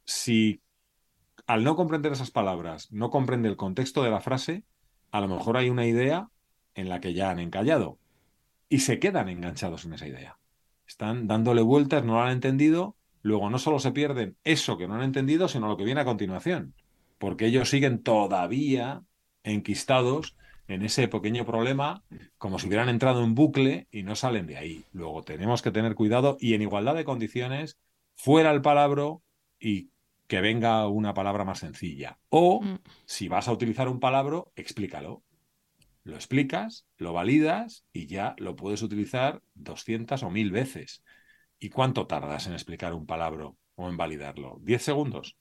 si al no comprender esas palabras, no comprende el contexto de la frase, a lo mejor hay una idea en la que ya han encallado y se quedan enganchados en esa idea. Están dándole vueltas, no lo han entendido, luego no solo se pierden eso que no han entendido, sino lo que viene a continuación, porque ellos siguen todavía enquistados en ese pequeño problema, como si hubieran entrado en bucle y no salen de ahí. Luego tenemos que tener cuidado y en igualdad de condiciones, fuera el palabra y que venga una palabra más sencilla. O mm. si vas a utilizar un palabra, explícalo. Lo explicas, lo validas y ya lo puedes utilizar 200 o 1000 veces. ¿Y cuánto tardas en explicar un palabra o en validarlo? ¿10 segundos?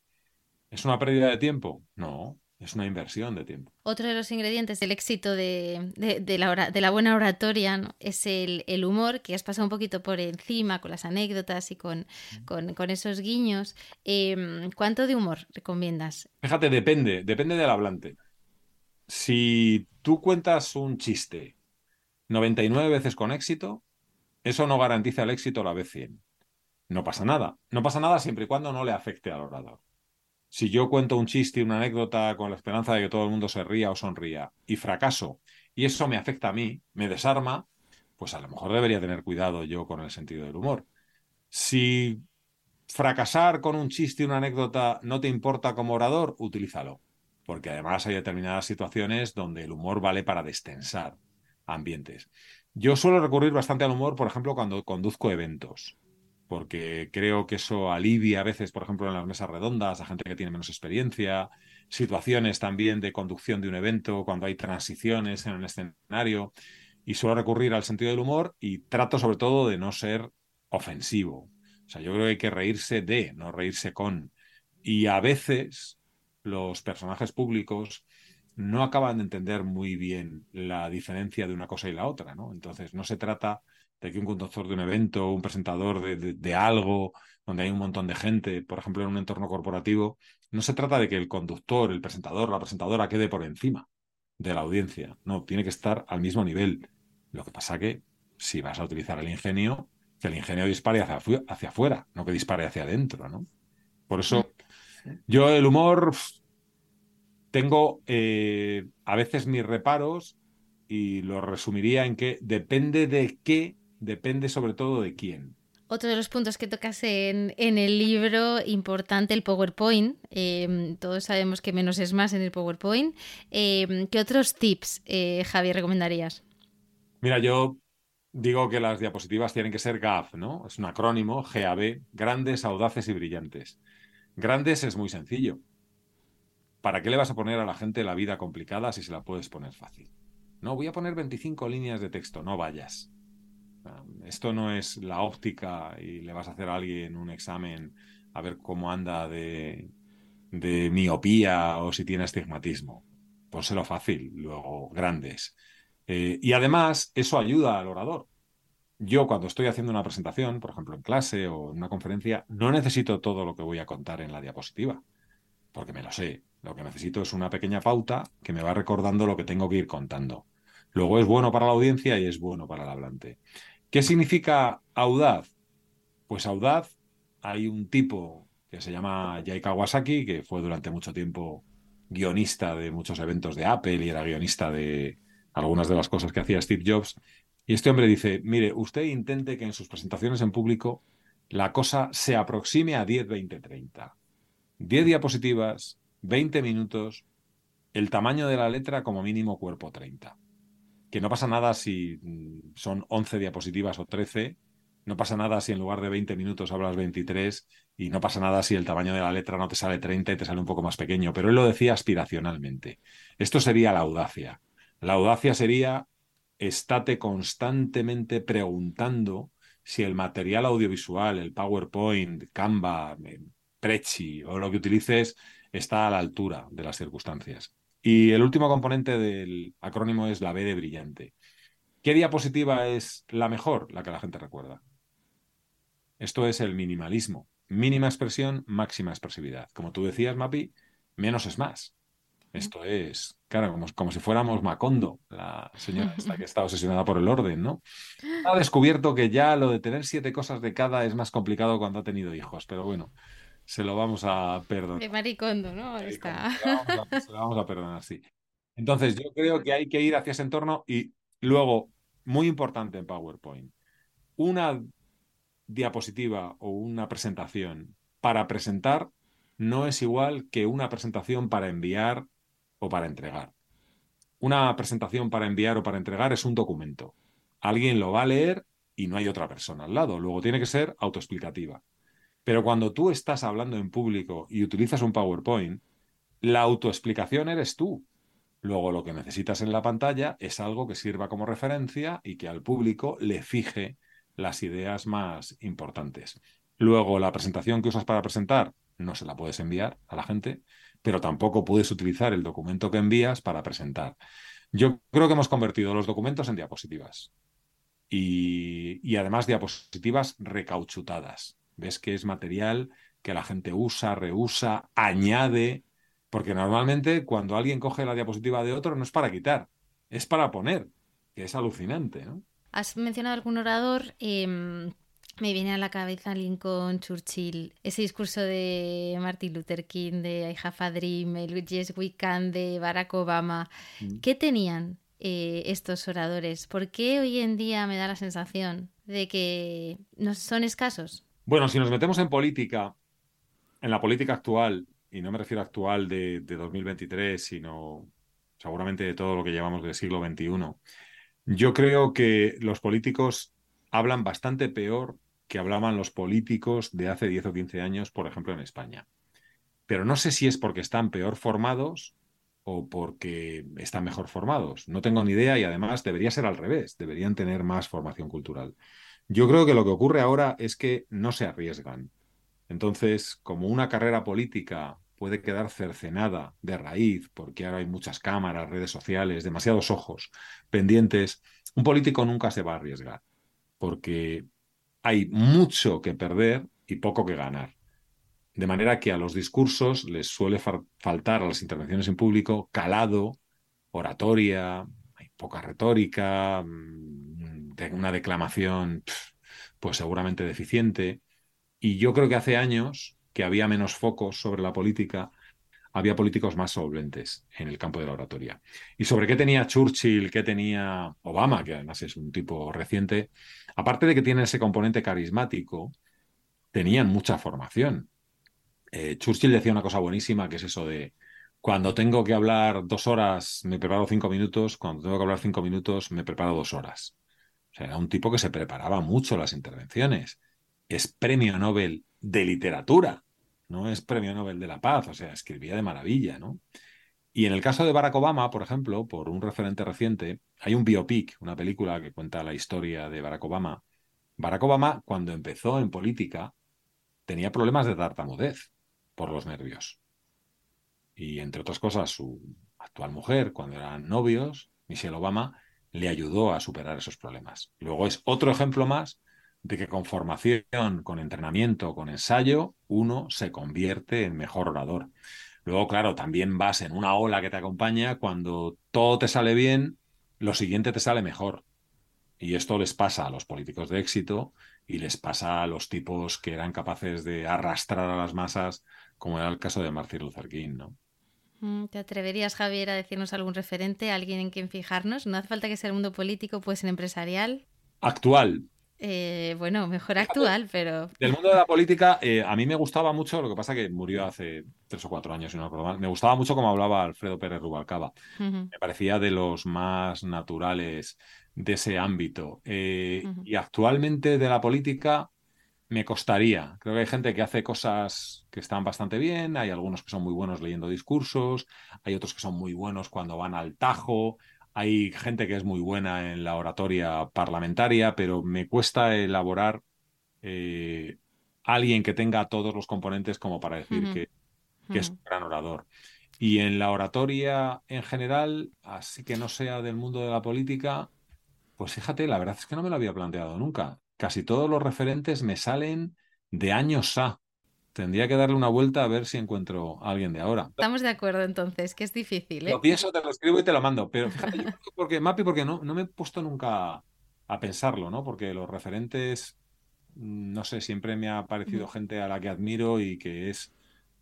¿Es una pérdida de tiempo? No. Es una inversión de tiempo. Otro de los ingredientes del éxito de, la, de la, buena oratoria es el, humor, que has pasado un poquito por encima con las anécdotas y con, con, esos guiños. Em, ¿Cuánto de humor recomiendas? Fíjate, depende, depende del hablante. Si tú cuentas un chiste 99 veces con éxito, eso no garantiza el éxito a la vez 100. No pasa nada. No pasa nada siempre y cuando no le afecte al orador si yo cuento un chiste, una anécdota con la esperanza de que todo el mundo se ría o sonría y fracaso y eso me afecta a mí, me desarma, pues a lo mejor debería tener cuidado yo con el sentido del humor. Si fracasar con un chiste una anécdota no te importa como orador, utilízalo, porque además hay determinadas situaciones donde el humor vale para destensar ambientes. Yo suelo recurrir bastante al humor, por ejemplo, cuando conduzco eventos porque creo que eso alivia a veces, por ejemplo, en las mesas redondas a gente que tiene menos experiencia, situaciones también de conducción de un evento, cuando hay transiciones en un escenario, y suelo recurrir al sentido del humor y trato sobre todo de no ser ofensivo. O sea, yo creo que hay que reírse de, no reírse con. Y a veces los personajes públicos no acaban de entender muy bien la diferencia de una cosa y la otra, ¿no? Entonces, no se trata de que un conductor de un evento, un presentador de, algo, donde hay un montón de gente, por ejemplo, en un entorno corporativo, no se trata de que el conductor, el presentador, la presentadora quede por encima de la audiencia. No, tiene que estar al mismo nivel. Lo que pasa que si vas a utilizar el ingenio, que el ingenio dispare hacia, hacia afuera, no que dispare hacia adentro, ¿no? Por eso, yo el humor tengo eh, a veces mis reparos y lo resumiría en que depende de qué depende sobre todo de quién. Otro de los puntos que tocas en, el libro, importante, el PowerPoint. Em, todos sabemos que menos es más en el PowerPoint. Em, ¿Qué otros tips, eh, Javi, recomendarías? Mira, yo digo que las diapositivas tienen que ser GAF, ¿no? Es un acrónimo, GAB, grandes, audaces y brillantes. Grandes es muy sencillo. ¿Para qué le vas a poner a la gente la vida complicada si se la puedes poner fácil? No, voy a poner 25 líneas de texto, no vayas. Esto no es la óptica y le vas a hacer a alguien un examen a ver cómo anda de, miopía o si tiene astigmatismo. Pónselo fácil, luego grandes. Eh, y además, eso ayuda al orador. Yo cuando estoy haciendo una presentación, por ejemplo en clase o en una conferencia, no necesito todo lo que voy a contar en la diapositiva, porque me lo sé. Lo que necesito es una pequeña pauta que me va recordando lo que tengo que ir contando. Luego es bueno para la audiencia y es bueno para el hablante. ¿Qué significa audaz? Pues audaz, hay un tipo que se llama Jay Kawasaki, que fue durante mucho tiempo guionista de muchos eventos de Apple y era guionista de algunas de las cosas que hacía Steve Jobs. Y este hombre dice, mire, usted intente que en sus presentaciones en público la cosa se aproxime a 10, 20, 30. 10 diapositivas, 20 minutos, el tamaño de la letra como mínimo cuerpo 30 que no pasa nada si mm, son 11 diapositivas o 13, no pasa nada si en lugar de 20 minutos hablas 23 y no pasa nada si el tamaño de la letra no te sale 30 y te sale un poco más pequeño, pero él lo decía aspiracionalmente. Esto sería la audacia. La audacia sería estate constantemente preguntando si el material audiovisual, el PowerPoint, Canva, eh, Prezi o lo que utilices está a la altura de las circunstancias. Y el último componente del acrónimo es la B de brillante. ¿Qué diapositiva es la mejor? La que la gente recuerda. Esto es el minimalismo. Mínima expresión, máxima expresividad. Como tú decías, Mapi, menos es más. Esto es, claro, como, como si fuéramos Macondo, la señora esta que está obsesionada por el orden, ¿no? Ha descubierto que ya lo de tener siete cosas de cada es más complicado cuando ha tenido hijos, pero bueno, se lo vamos a perdonar. De maricondo, ¿no? Está. Se, lo vamos a, perdonar, sí. Entonces, yo creo que hay que ir hacia ese entorno y luego, muy importante en PowerPoint, una diapositiva o una presentación para presentar no es igual que una presentación para enviar o para entregar. Una presentación para enviar o para entregar es un documento. Alguien lo va a leer y no hay otra persona al lado. Luego tiene que ser autoexplicativa. Pero cuando tú estás hablando en público y utilizas un PowerPoint, la autoexplicación eres tú. Luego lo que necesitas en la pantalla es algo que sirva como referencia y que al público le fije las ideas más importantes. Luego la presentación que usas para presentar no se la puedes enviar a la gente, pero tampoco puedes utilizar el documento que envías para presentar. Yo creo que hemos convertido los documentos en diapositivas y, además diapositivas recauchutadas. Ves que es material que la gente usa, reusa, añade, porque normalmente cuando alguien coge la diapositiva de otro no es para quitar, es para poner, que es alucinante, ¿no? Has mencionado algún orador. Em, me viene a la cabeza Lincoln, Churchill, ese discurso de Martin Luther King, de I Have a Dream, el Yes We Can de Barack Obama. Mm. ¿Qué tenían eh, estos oradores? ¿Por qué hoy en día me da la sensación de que no son escasos? Bueno, si nos metemos en política, en la política actual, y no me refiero a actual de, de 2023, sino seguramente de todo lo que llevamos del siglo XXI, yo creo que los políticos hablan bastante peor que hablaban los políticos de hace 10 o 15 años, por ejemplo, en España. Pero no sé si es porque están peor formados o porque están mejor formados. No tengo ni idea y además debería ser al revés, deberían tener más formación cultural. Yo creo que lo que ocurre ahora es que no se arriesgan. Entonces, como una carrera política puede quedar cercenada de raíz, porque ahora hay muchas cámaras, redes sociales, demasiados ojos pendientes, un político nunca se va a arriesgar, porque hay mucho que perder y poco que ganar. De manera que a los discursos les suele faltar a las intervenciones en público calado, oratoria, poca retórica, mm, una declamación pues seguramente deficiente. Y yo creo que hace años que había menos focos sobre la política, había políticos más solventes en el campo de la oratoria. ¿Y sobre qué tenía Churchill, qué tenía Obama, que además es un tipo reciente? Aparte de que tiene ese componente carismático, tenían mucha formación. Eh, Churchill decía una cosa buenísima, que es eso de, cuando tengo que hablar dos horas, me preparo cinco minutos, cuando tengo que hablar cinco minutos, me preparo dos horas. O sea, era un tipo que se preparaba mucho las intervenciones. Es premio Nobel de literatura no es premio Nobel de la Paz, o sea, escribía de maravilla, ¿no? Y en el caso de Barack Obama, por ejemplo, por un referente reciente, hay un biopic, una película que cuenta la historia de Barack Obama. Barack Obama, cuando empezó en política, tenía problemas de tartamudez por los nervios. Y entre otras cosas, su actual mujer, cuando eran novios, Michelle Obama, le ayudó a superar esos problemas. Luego es otro ejemplo más de que con formación, con entrenamiento, con ensayo, uno se convierte en mejor orador. Luego, claro, también vas en una ola que te acompaña, cuando todo te sale bien, lo siguiente te sale mejor. Y esto les pasa a los políticos de éxito y les pasa a los tipos que eran capaces de arrastrar a las masas, como era el caso de Martin Luther King, ¿no? Mm, ¿Te atreverías, Javier, a decirnos algún referente, alguien en quien fijarnos? No hace falta que sea el mundo político, puede ser empresarial. Actual, eh, bueno, mejor actual, pero. Del mundo de la política, eh, a mí me gustaba mucho, lo que pasa que murió hace tres o cuatro años, si no recuerdo mal. Me gustaba mucho cómo hablaba Alfredo Pérez Rubalcaba. Me parecía de los más naturales de ese ámbito. Eh, y actualmente de la política me costaría. Creo que hay gente que hace cosas que están bastante bien, hay algunos que son muy buenos leyendo discursos, hay otros que son muy buenos cuando van al tajo. Hay gente que es muy buena en la oratoria parlamentaria, pero me cuesta elaborar eh, alguien que tenga todos los componentes como para decir que, es un gran orador. Y en la oratoria en general, así que no sea del mundo de la política, pues fíjate, la verdad es que no me lo había planteado nunca. Casi todos los referentes me salen de años A. Tendría que darle una vuelta a ver si encuentro a alguien de ahora. Estamos de acuerdo entonces, que es difícil. ¿eh? Lo pienso, te lo escribo y te lo mando. Pero fíjate, yo porque, Mapi, porque no, no me he puesto nunca a pensarlo, ¿no? Porque los referentes, mm, no sé, siempre me ha parecido gente a la que admiro y que es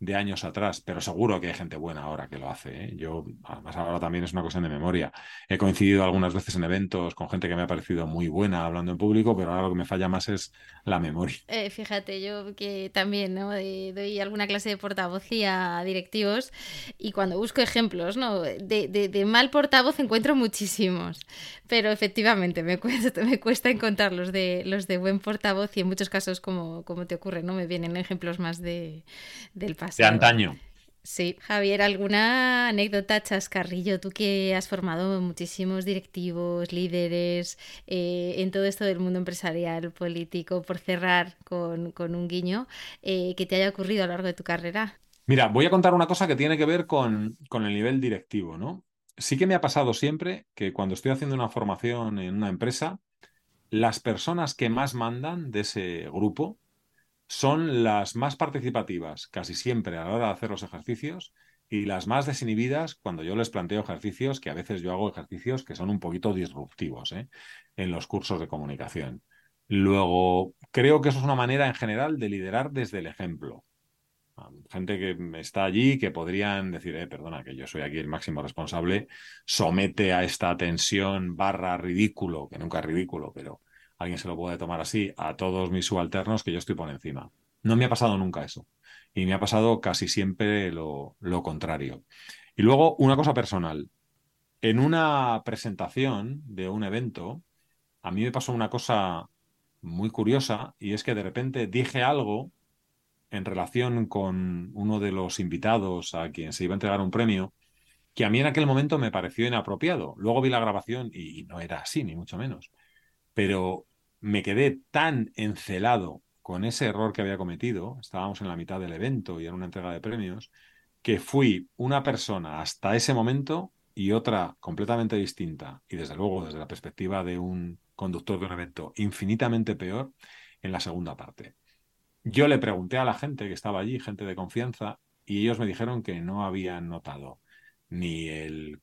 de años atrás, pero seguro que hay gente buena ahora que lo hace. ¿eh? Yo, además, ahora también es una cuestión de memoria. He coincidido algunas veces en eventos con gente que me ha parecido muy buena hablando en público, pero ahora lo que me falla más es la memoria. Eh, fíjate, yo que también ¿no? doy alguna clase de portavocía a directivos y cuando busco ejemplos ¿no? de, mal portavoz encuentro muchísimos, pero efectivamente me cuesta, me cuesta encontrar los de, los de buen portavoz y en muchos casos, como, como te ocurre, ¿no? me vienen ejemplos más de, del pasado de antaño. Sí, Javier, ¿alguna anécdota chascarrillo? Tú que has formado muchísimos directivos, líderes eh, en todo esto del mundo empresarial, político, por cerrar con, un guiño, eh, que te haya ocurrido a lo largo de tu carrera. Mira, voy a contar una cosa que tiene que ver con, con el nivel directivo, ¿no? Sí que me ha pasado siempre que cuando estoy haciendo una formación en una empresa, las personas que más mandan de ese grupo son las más participativas, casi siempre a la hora de hacer los ejercicios, y las más desinhibidas cuando yo les planteo ejercicios, que a veces yo hago ejercicios que son un poquito disruptivos ¿eh? en los cursos de comunicación. Luego, creo que eso es una manera en general de liderar desde el ejemplo. Gente que está allí que podrían decir, eh, perdona, que yo soy aquí el máximo responsable, somete a esta tensión barra ridículo, que nunca es ridículo, pero alguien se lo puede tomar así, a todos mis subalternos que yo estoy por encima. No me ha pasado nunca eso. Y me ha pasado casi siempre lo, lo contrario. Y luego, una cosa personal. En una presentación de un evento, a mí me pasó una cosa muy curiosa y es que de repente dije algo en relación con uno de los invitados a quien se iba a entregar un premio, que a mí en aquel momento me pareció inapropiado. Luego vi la grabación y, no era así, ni mucho menos. Pero me quedé tan encelado con ese error que había cometido, estábamos en la mitad del evento y en una entrega de premios, que fui una persona hasta ese momento y otra completamente distinta, y desde luego desde la perspectiva de un conductor de un evento infinitamente peor en la segunda parte. Yo le pregunté a la gente que estaba allí, gente de confianza, y ellos me dijeron que no habían notado ni el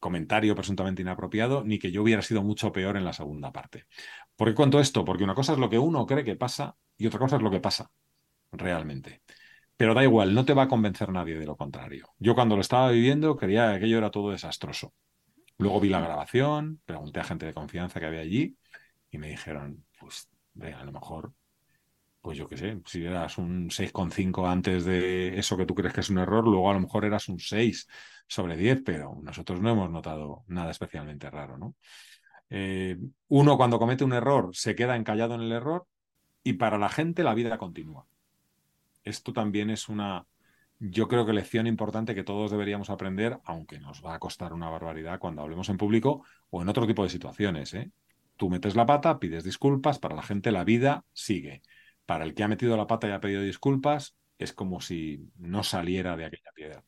comentario presuntamente inapropiado, ni que yo hubiera sido mucho peor en la segunda parte. ¿Por qué cuento esto? Porque una cosa es lo que uno cree que pasa y otra cosa es lo que pasa realmente. Pero da igual, no te va a convencer nadie de lo contrario. Yo cuando lo estaba viviendo creía que aquello era todo desastroso. Luego vi la grabación, pregunté a gente de confianza que había allí y me dijeron, pues a lo mejor pues yo qué sé, si eras un 6,5 antes de eso que tú crees que es un error, luego a lo mejor eras un 6 sobre 10, pero nosotros no hemos notado nada especialmente raro, ¿no? Eh, uno cuando comete un error se queda encallado en el error y para la gente la vida continúa. Esto también es una, yo creo que lección importante que todos deberíamos aprender, aunque nos va a costar una barbaridad cuando hablemos en público o en otro tipo de situaciones. ¿eh? Tú metes la pata, pides disculpas, para la gente la vida sigue para el que ha metido la pata y ha pedido disculpas, es como si no saliera de aquella piedra.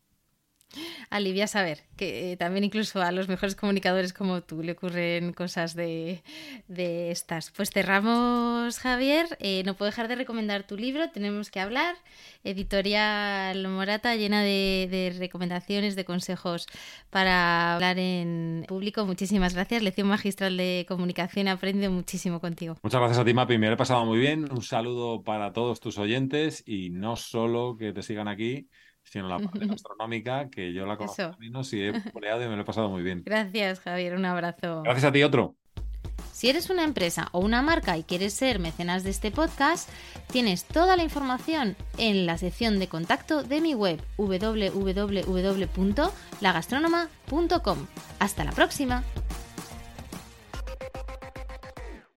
Alivia saber que eh, también incluso a los mejores comunicadores como tú le ocurren cosas de, estas. Pues cerramos, Javier. Eh, no puedo dejar de recomendar tu libro, Tenemos que hablar, editorial Morata, llena de, recomendaciones, de consejos para hablar en público. Muchísimas gracias. Lección magistral de comunicación. Aprende muchísimo contigo. Muchas gracias a ti, Mapi. Me lo he pasado muy bien. Un saludo para todos tus oyentes y no solo que te sigan aquí sino la parte gastronómica, que yo la conozco menos y he boleado y me lo he pasado muy bien. Gracias, Javier. Un abrazo. Gracias a ti, otro. Si eres una empresa o una marca y quieres ser mecenas de este podcast, tienes toda la información en la sección de contacto de mi web www.lagastronoma.com. Hasta la próxima.